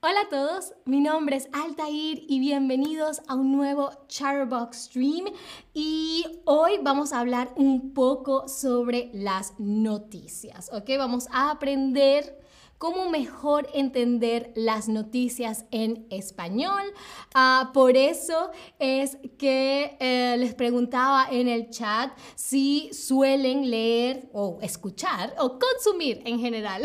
Hola a todos, mi nombre es Altair y bienvenidos a un nuevo Chatterbox Stream y hoy vamos a hablar un poco sobre las noticias, ¿ok? Vamos a aprender cómo mejor entender las noticias en español. Ah, por eso es que eh, les preguntaba en el chat si suelen leer o escuchar o consumir en general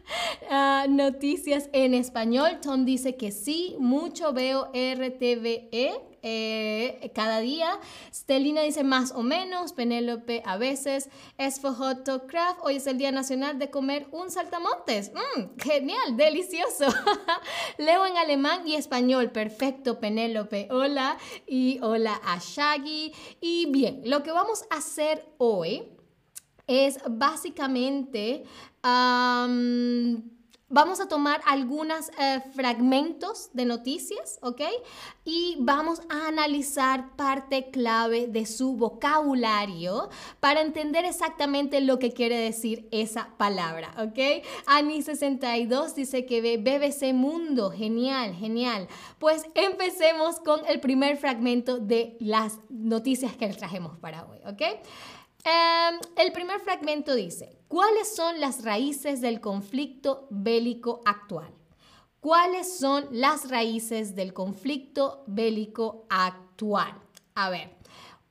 ah, noticias en español. Tom dice que sí, mucho veo RTVE eh, cada día. Stelina dice más o menos, Penélope a veces, Craft, hoy es el Día Nacional de comer un saltamontes. Mm, genial, delicioso. Leo en alemán y español, perfecto, Penélope. Hola y hola a Shaggy. Y bien, lo que vamos a hacer hoy es básicamente... Vamos a tomar algunos eh, fragmentos de noticias, ¿ok? Y vamos a analizar parte clave de su vocabulario para entender exactamente lo que quiere decir esa palabra, ¿ok? Ani62 dice que ve BBC Mundo, genial, genial. Pues empecemos con el primer fragmento de las noticias que trajemos para hoy, ¿ok? Em, el primer fragmento dice, ¿cuáles son las raíces del conflicto bélico actual? ¿Cuáles son las raíces del conflicto bélico actual? A ver,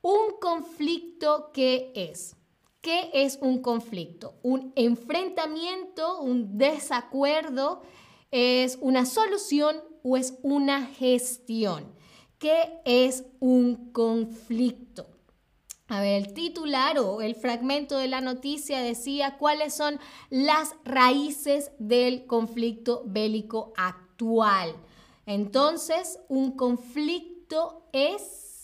un conflicto ¿qué es? ¿Qué es un conflicto? Un enfrentamiento, un desacuerdo, es una solución o es una gestión. ¿Qué es un conflicto? A ver, el titular o el fragmento de la noticia decía cuáles son las raíces del conflicto bélico actual. Entonces, un conflicto es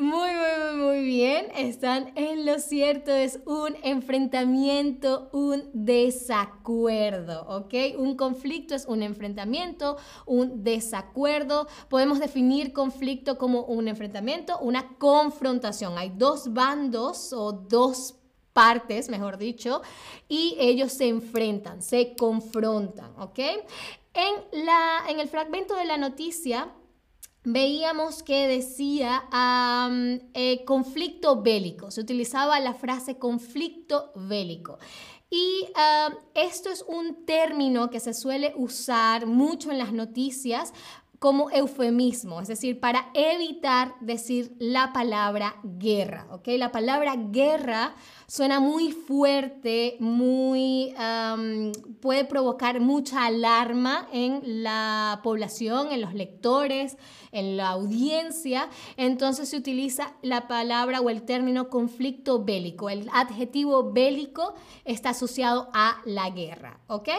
muy, muy, muy bien. Están en lo cierto. Es un enfrentamiento, un desacuerdo, ¿ok? Un conflicto es un enfrentamiento, un desacuerdo. Podemos definir conflicto como un enfrentamiento, una confrontación. Hay dos bandos o dos partes, mejor dicho, y ellos se enfrentan, se confrontan, ¿ok? En, la, en el fragmento de la noticia veíamos que decía eh, conflicto bélico, se utilizaba la frase conflicto bélico. Y esto es un término que se suele usar mucho en las noticias como eufemismo, es decir, para evitar decir la palabra guerra, ¿ok? La palabra guerra suena muy fuerte, muy, puede provocar mucha alarma en la población, en los lectores, en la audiencia, entonces se utiliza la palabra o el término conflicto bélico, el adjetivo bélico está asociado a la guerra, ¿ok?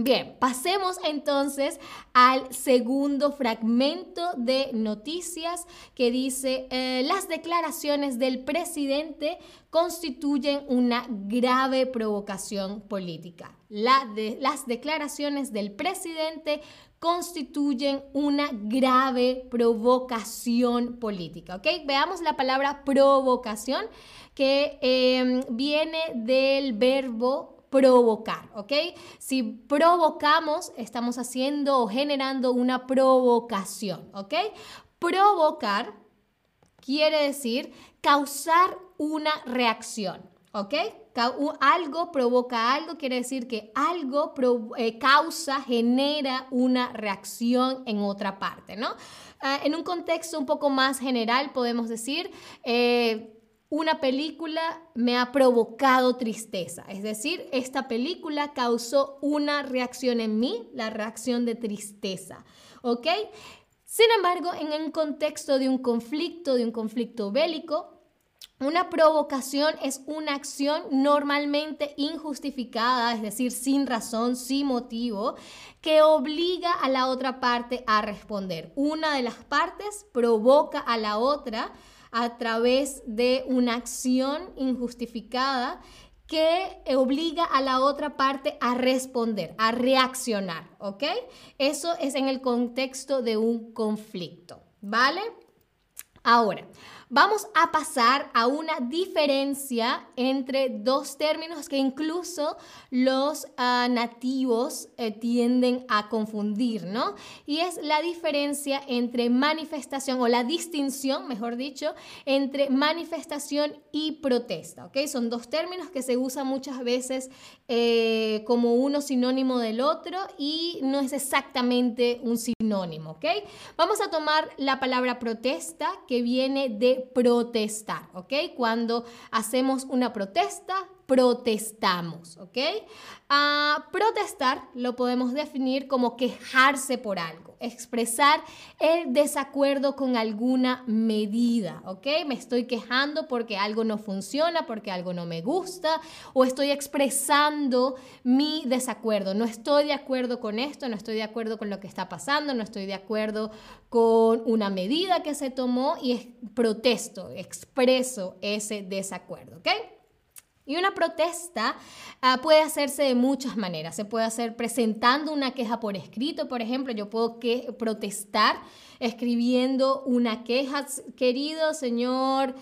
Bien, pasemos entonces al segundo fragmento de noticias que dice, eh, las declaraciones del presidente constituyen una grave provocación política. las declaraciones del presidente constituyen una grave provocación política. ¿ok? Veamos la palabra provocación que eh, viene del verbo provocar, ¿ok? Si provocamos, estamos haciendo o generando una provocación, ¿ok? Provocar quiere decir causar una reacción, ¿ok? Algo provoca algo, quiere decir que algo eh, causa, genera una reacción en otra parte, ¿no? Ah, en un contexto un poco más general podemos decir, eh, una película me ha provocado tristeza. Es decir, esta película causó una reacción en mí, la reacción de tristeza. ¿Ok? Sin embargo, en el contexto de un conflicto, de un conflicto bélico, una provocación es una acción normalmente injustificada, es decir, sin razón, sin motivo, que obliga a la otra parte a responder. Una de las partes provoca a la otra a través de una acción injustificada que obliga a la otra parte a responder, a reaccionar, ¿ok? Eso es en el contexto de un conflicto, ¿vale? Ahora, vamos a pasar a una diferencia entre dos términos que incluso los ah, nativos eh, tienden a confundir, ¿no? Y es la diferencia entre manifestación o la distinción, mejor dicho, entre manifestación y protesta, ¿ok? Son dos términos que se usan muchas veces eh, como uno sinónimo del otro y no es exactamente un sinónimo, ¿ok? Vamos a tomar la palabra protesta que viene de protestar, ¿ok? Cuando hacemos una protesta, protestamos, ¿ok? A protestar lo podemos definir como quejarse por algo, expresar el desacuerdo con alguna medida, ¿ok? Me estoy quejando porque algo no funciona, porque algo no me gusta, o estoy expresando mi desacuerdo. No estoy de acuerdo con esto, no estoy de acuerdo con lo que está pasando, no estoy de acuerdo con una medida que se tomó y protesto, expreso ese desacuerdo, ¿ok? Y una protesta ah, puede hacerse de muchas maneras. Se puede hacer presentando una queja por escrito, por ejemplo. Yo puedo protestar escribiendo una queja, querido señor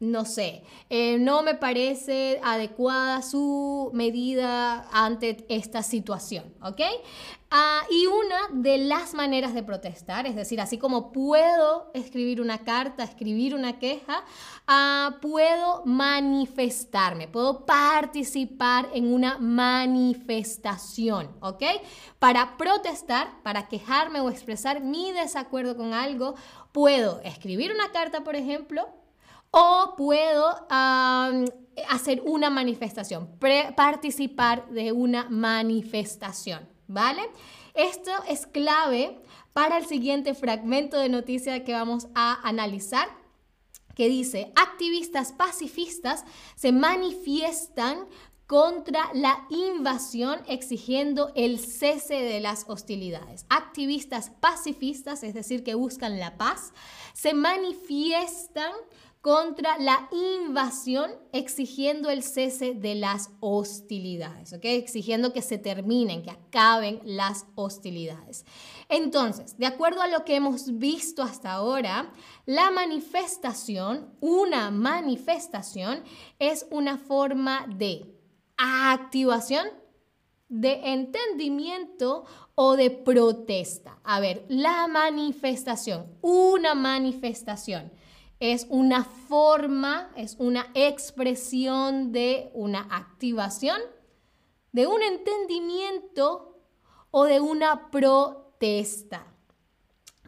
no sé, eh, no me parece adecuada su medida ante esta situación, ¿ok? Ah, y una de las maneras de protestar, es decir, así como puedo escribir una carta, escribir una queja, ah, puedo manifestarme, puedo participar en una manifestación. Para protestar, para quejarme o expresar mi desacuerdo con algo, puedo escribir una carta, por ejemplo, o puedo hacer una manifestación, participar de una manifestación, ¿vale? Esto es clave para el siguiente fragmento de noticia que vamos a analizar, que dice, activistas pacifistas se manifiestan contra la invasión exigiendo el cese de las hostilidades. Activistas pacifistas, es decir, que buscan la paz, se manifiestan contra la invasión, exigiendo el cese de las hostilidades, ¿ok? Exigiendo que se terminen, que acaben las hostilidades. Entonces, de acuerdo a lo que hemos visto hasta ahora, la manifestación, una manifestación, es una forma de activación, de entendimiento o de protesta. A ver, la manifestación, una manifestación es una forma, es una expresión de una activación, de un entendimiento o de una protesta.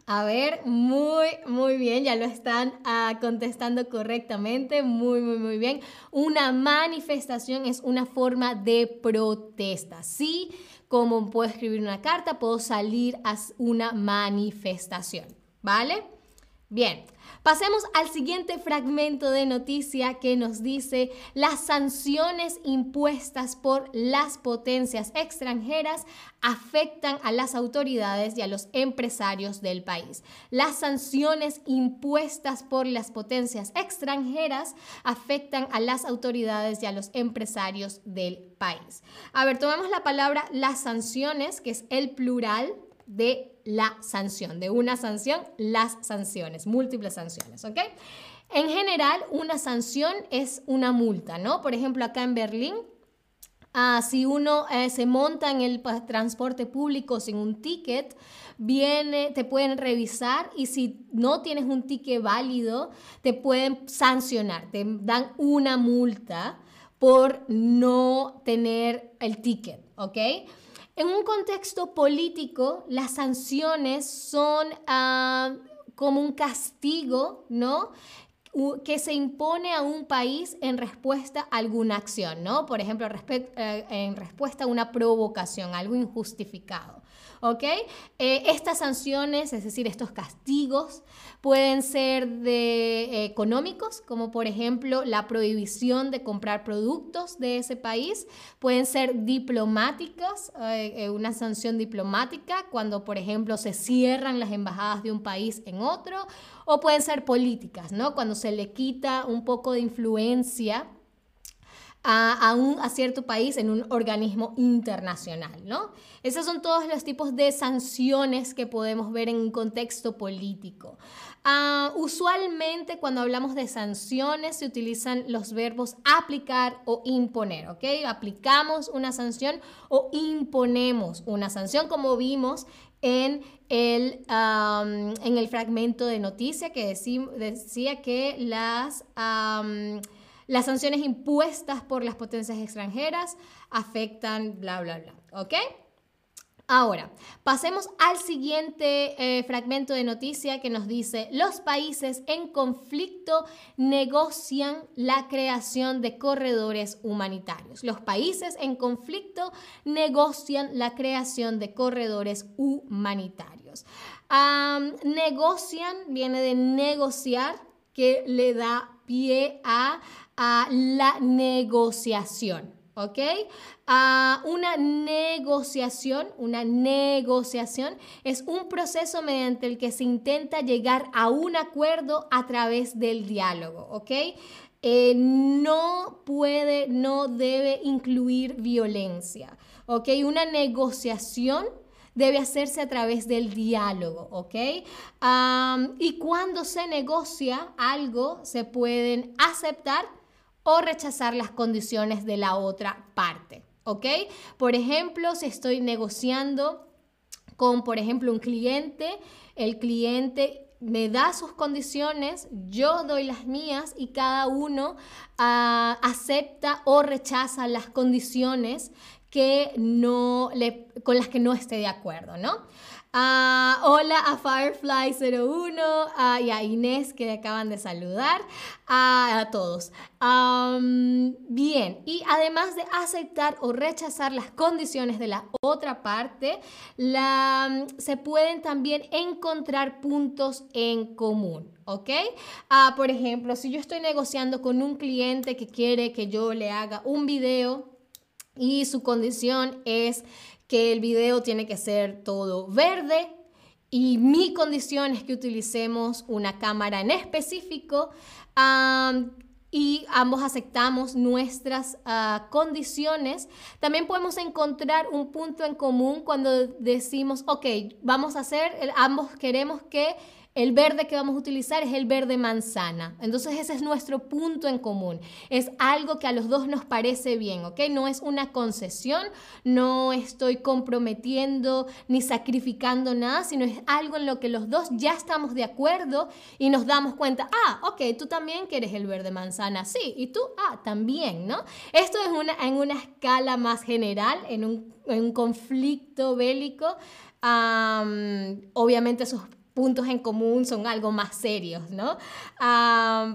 A ver, muy, muy bien, ya lo están ah, contestando correctamente, muy, muy, muy bien. Una manifestación es una forma de protesta. Sí, como puedo escribir una carta, puedo salir a una manifestación, ¿vale? Bien, pasemos al siguiente fragmento de noticia que nos dice las sanciones impuestas por las potencias extranjeras afectan a las autoridades y a los empresarios del país. Las sanciones impuestas por las potencias extranjeras afectan a las autoridades y a los empresarios del país. A ver, tomamos la palabra las sanciones, que es el plural de la sanción, de una sanción, las sanciones, múltiples sanciones, ¿ok? En general, una sanción es una multa, ¿no? Por ejemplo, acá en Berlín, ah, si uno eh, se monta en el transporte público sin un ticket, viene, te pueden revisar y si no tienes un ticket válido, te pueden sancionar, te dan una multa por no tener el ticket, ¿ok? En un contexto político, las sanciones son ah, como un castigo, ¿no? que se impone a un país en respuesta a alguna acción, ¿no? Por ejemplo, eh, en respuesta a una provocación, algo injustificado. ¿Ok? Eh, estas sanciones, es decir, estos castigos, pueden ser de, eh, económicos, como por ejemplo la prohibición de comprar productos de ese país, pueden ser diplomáticas, eh, una sanción diplomática, cuando por ejemplo se cierran las embajadas de un país en otro, o pueden ser políticas, ¿no? Cuando se le quita un poco de influencia a, un, cierto país en un organismo internacional, ¿no? Esos son todos los tipos de sanciones que podemos ver en un contexto político. Ah, usualmente cuando hablamos de sanciones se utilizan los verbos aplicar o imponer, ¿ok? Aplicamos una sanción o imponemos una sanción como vimos en el, en el fragmento de noticia que decía que las, las sanciones impuestas por las potencias extranjeras afectan bla, bla, bla, ¿ok? Ahora, pasemos al siguiente eh, fragmento de noticia que nos dice, los países en conflicto negocian la creación de corredores humanitarios. Los países en conflicto negocian la creación de corredores humanitarios. negocian viene de negociar, que le da pie a la negociación. ¿ok? Una negociación, una negociación es un proceso mediante el que se intenta llegar a un acuerdo a través del diálogo, ¿ok? Eh, no puede, no debe incluir violencia, ¿ok? Una negociación debe hacerse a través del diálogo, ¿ok? y cuando se negocia algo, se pueden aceptar o rechazar las condiciones de la otra parte. ¿Ok? Por ejemplo, si estoy negociando con, por ejemplo, un cliente, el cliente me da sus condiciones, yo doy las mías y cada uno ah, acepta o rechaza las condiciones que no le, con las que no esté de acuerdo, ¿no? Ah, hola a Firefly01 y a Inés que acaban de saludar, a todos. bien, y además de aceptar o rechazar las condiciones de la otra parte, la, se pueden también encontrar puntos en común. ¿ok? Ah, por ejemplo, si yo estoy negociando con un cliente que quiere que yo le haga un video y su condición es que el video tiene que ser todo verde y mi condición es que utilicemos una cámara en específico y ambos aceptamos nuestras ah, condiciones. También podemos encontrar un punto en común cuando decimos, ok, vamos a hacer, ambos queremos que el verde que vamos a utilizar es el verde manzana. Entonces ese es nuestro punto en común. Es algo que a los dos nos parece bien, ¿ok? No es una concesión, no estoy comprometiendo ni sacrificando nada, sino es algo en lo que los dos ya estamos de acuerdo y nos damos cuenta, ah, ok, tú también quieres el verde manzana, sí, y tú, ah, también, ¿no? Esto es una, en una escala más general, en un, conflicto bélico. obviamente esos puntos en común son algo más serios, ¿no?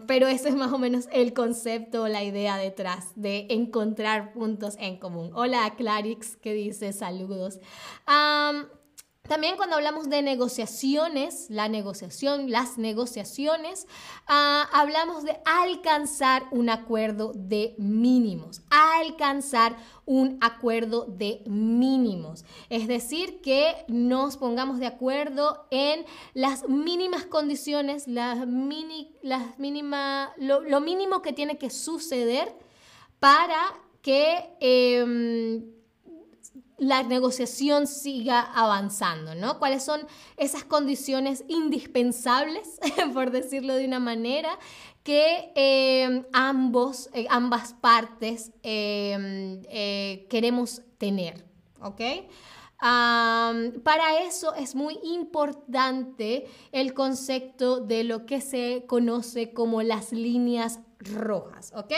pero ese es más o menos el concepto, la idea detrás de encontrar puntos en común. Hola Clarix que dice saludos. También cuando hablamos de negociaciones, la negociación, las negociaciones, ah, hablamos de alcanzar un acuerdo de mínimos, alcanzar un acuerdo de mínimos. Es decir, que nos pongamos de acuerdo en las mínimas condiciones, las mini, las lo, mínimo que tiene que suceder para que... Em, la negociación siga avanzando, ¿no? ¿Cuáles son esas condiciones indispensables, por decirlo de una manera, que eh, ambos, eh, ambas partes eh, queremos tener, ¿ok? para eso es muy importante el concepto de lo que se conoce como las líneas rojas, ¿ok?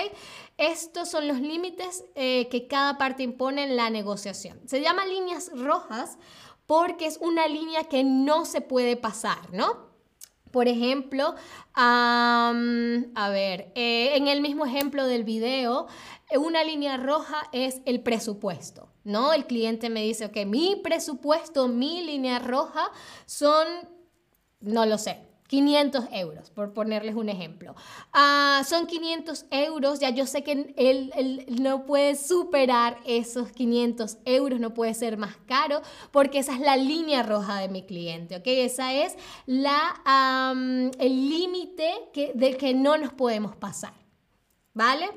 Estos son los límites eh, que cada parte impone en la negociación. Se llama líneas rojas porque es una línea que no se puede pasar, ¿no? Por ejemplo, a ver, eh, en el mismo ejemplo del video, una línea roja es el presupuesto, ¿no? El cliente me dice, ok, mi presupuesto, mi línea roja son, no lo sé, 500 euros, por ponerles un ejemplo. Ah, son 500 euros, ya yo sé que él, no puede superar esos 500 euros, no puede ser más caro, porque esa es la línea roja de mi cliente, ¿ok? Esa es la, el límite del que no nos podemos pasar, ¿vale?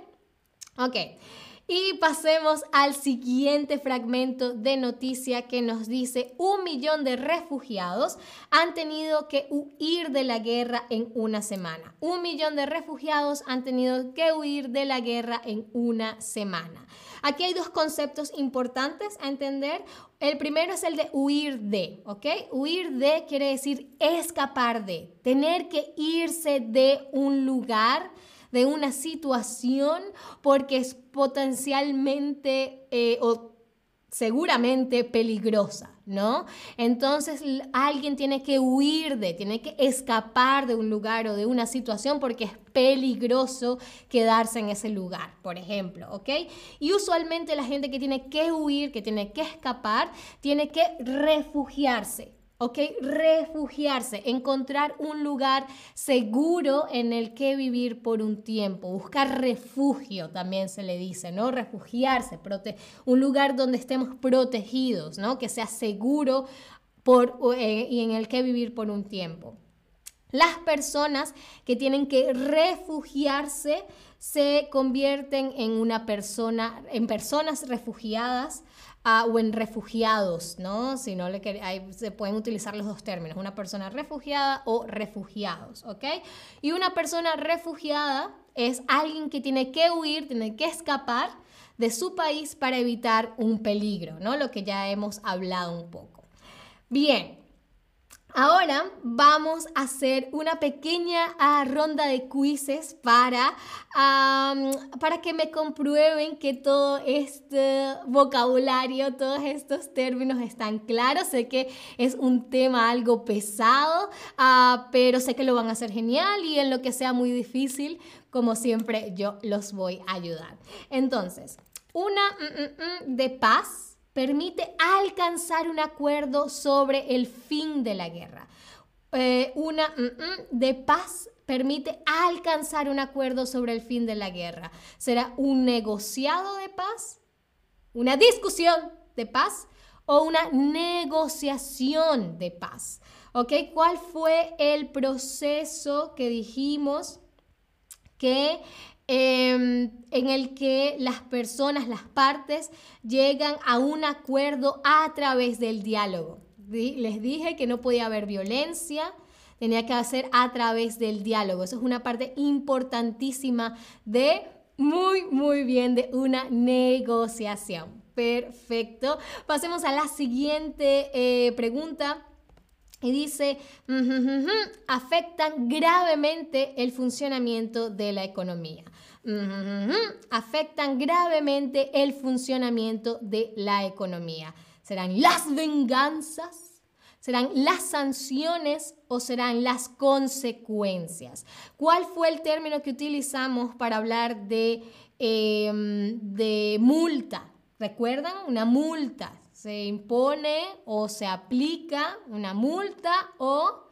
Ok. Y pasemos al siguiente fragmento de noticia que nos dice un millón de refugiados han tenido que huir de la guerra en una semana. Un millón de refugiados han tenido que huir de la guerra en una semana. Aquí hay dos conceptos importantes a entender. El primero es el de huir de, ¿ok? Huir de quiere decir escapar de, tener que irse de un lugar de una situación porque es potencialmente eh, o seguramente peligrosa, ¿no? Entonces alguien tiene que huir de, tiene que escapar de un lugar o de una situación porque es peligroso quedarse en ese lugar, por ejemplo, ¿ok? Y usualmente la gente que tiene que huir, que tiene que escapar, tiene que refugiarse. ¿Ok? Refugiarse, encontrar un lugar seguro en el que vivir por un tiempo, buscar refugio también se le dice, ¿no? Refugiarse, un lugar donde estemos protegidos, ¿no? Que sea seguro eh, y en el que vivir por un tiempo. Las personas que tienen que refugiarse se convierten en una persona, en personas refugiadas o en refugiados, ¿no? Si no le se pueden utilizar los dos términos, una persona refugiada o refugiados, ¿ok? Y una persona refugiada es alguien que tiene que huir, tiene que escapar de su país para evitar un peligro, ¿no? Lo que ya hemos hablado un poco. Bien, Ahora vamos a hacer una pequeña ah, ronda de quizzes para, para que me comprueben que todo este vocabulario, todos estos términos están claros. Sé que es un tema algo pesado, ah, pero sé que lo van a hacer genial y en lo que sea muy difícil, como siempre, yo los voy a ayudar. Entonces, una mm, mm, mm, de paz permite alcanzar un acuerdo sobre el fin de la guerra. Eh, una mm, mm, de paz permite alcanzar un acuerdo sobre el fin de la guerra. ¿Será un negociado de paz? ¿Una discusión de paz? ¿O una negociación de paz? ¿Ok? ¿Cuál fue el proceso que dijimos que Em, en el que las personas, las partes, llegan a un acuerdo a través del diálogo. Les dije que no podía haber violencia, tenía que hacer a través del diálogo. Eso es una parte importantísima de muy, muy bien de una negociación. Perfecto. Pasemos a la siguiente eh, pregunta. Y dice, afectan gravemente el funcionamiento de la economía. afectan gravemente el funcionamiento de la economía. ¿Serán las venganzas? ¿Serán las sanciones o serán las consecuencias? ¿Cuál fue el término que utilizamos para hablar de, em, de multa? ¿Recuerdan? Una multa se impone o se aplica una multa o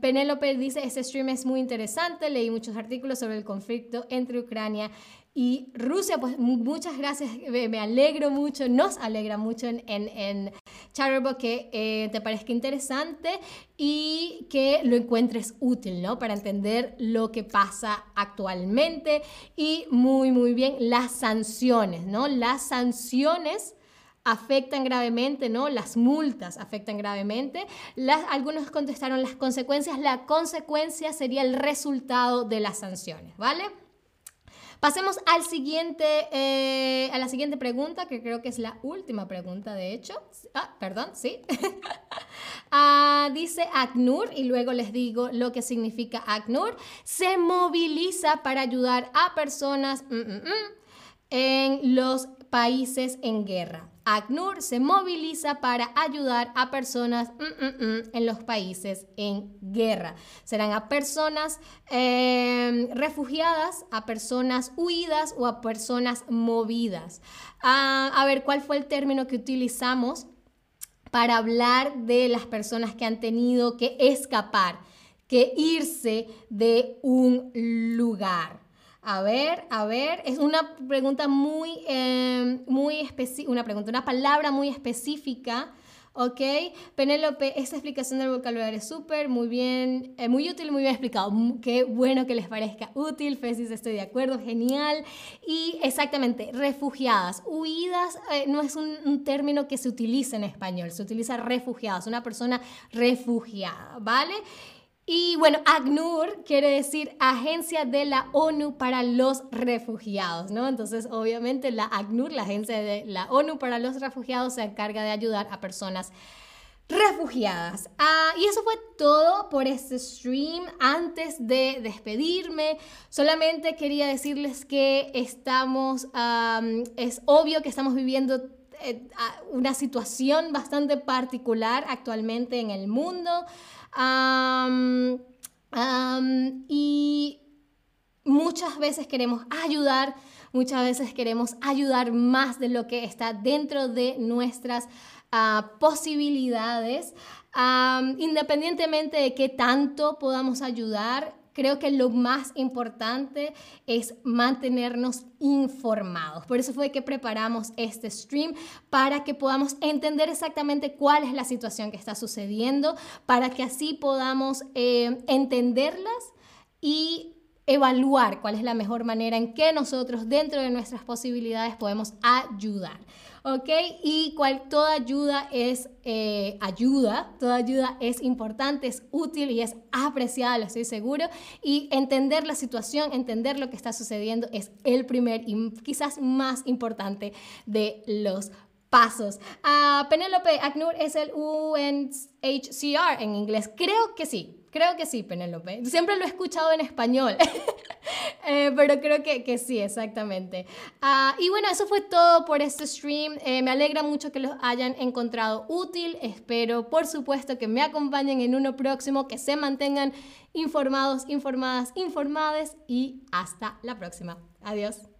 Penélope dice, este stream es muy interesante, leí muchos artículos sobre el conflicto entre Ucrania y Rusia, pues muchas gracias, me alegro mucho, nos alegra mucho en Chatterbox que eh, te parezca interesante y que lo encuentres útil, ¿no? Para entender lo que pasa actualmente y muy, muy bien las sanciones, ¿no? Las sanciones afectan gravemente, ¿no? Las multas afectan gravemente. Algunos contestaron las consecuencias. La consecuencia sería el resultado de las sanciones, ¿vale? Pasemos eh, a la siguiente pregunta, que creo que es la última pregunta, de hecho. Ah, perdón, sí. Ah, dice ACNUR, y luego les digo lo que significa ACNUR. Se moviliza para ayudar a personas mm, mm, mm, en los países en guerra. ACNUR se moviliza para ayudar a personas mm, mm, mm, en los países en guerra. Serán a personas em, refugiadas, a personas huidas o a personas movidas. Ah, a ver, ¿cuál fue el término que utilizamos para hablar de las personas que han tenido que escapar, que irse de un lugar? A ver, a ver, es una pregunta muy, eh, muy específica, una pregunta, una palabra muy específica, ¿ok? Penélope, esta explicación del vocabulario es súper, muy bien, eh, muy útil, muy bien explicado. Qué bueno que les parezca útil, Fesis, estoy de acuerdo, genial. Y exactamente, refugiadas, huidas eh, no es un, un, término que se utiliza en español, se utiliza refugiadas, una persona refugiada, ¿vale? Y bueno, ACNUR quiere decir Agencia de la ONU para los Refugiados, ¿no? Entonces, obviamente, la ACNUR, la Agencia de la ONU para los Refugiados, se encarga de ayudar a personas refugiadas. Ah, y eso fue todo por este stream. Antes de despedirme, solamente quería decirles que estamos, es obvio que estamos viviendo eh, una situación bastante particular actualmente en el mundo y muchas veces queremos ayudar, muchas veces queremos ayudar más de lo que está dentro de nuestras ah, posibilidades. independientemente de qué tanto podamos ayudar, creo que lo más importante es mantenernos informados. Por eso fue que preparamos este stream para que podamos entender exactamente cuál es la situación que está sucediendo, para que así podamos eh, entenderlas y evaluar cuál es la mejor manera en que nosotros dentro de nuestras posibilidades podemos ayudar. ¿Ok? Y cual, toda ayuda es eh, ayuda, toda ayuda es importante, es útil y es apreciada, lo estoy seguro. Y entender la situación, entender lo que está sucediendo es el primer y quizás más importante de los pasos. Uh, Penélope, ACNUR es el UNHCR en inglés. Creo que sí, Creo que sí, Penélope. Siempre lo he escuchado en español, eh, pero creo que, que sí, exactamente. Uh, y bueno, eso fue todo por este stream. Eh, me alegra mucho que los hayan encontrado útil. Espero, por supuesto, que me acompañen en uno próximo, que se mantengan informados, informadas, informadas y hasta la próxima. Adiós.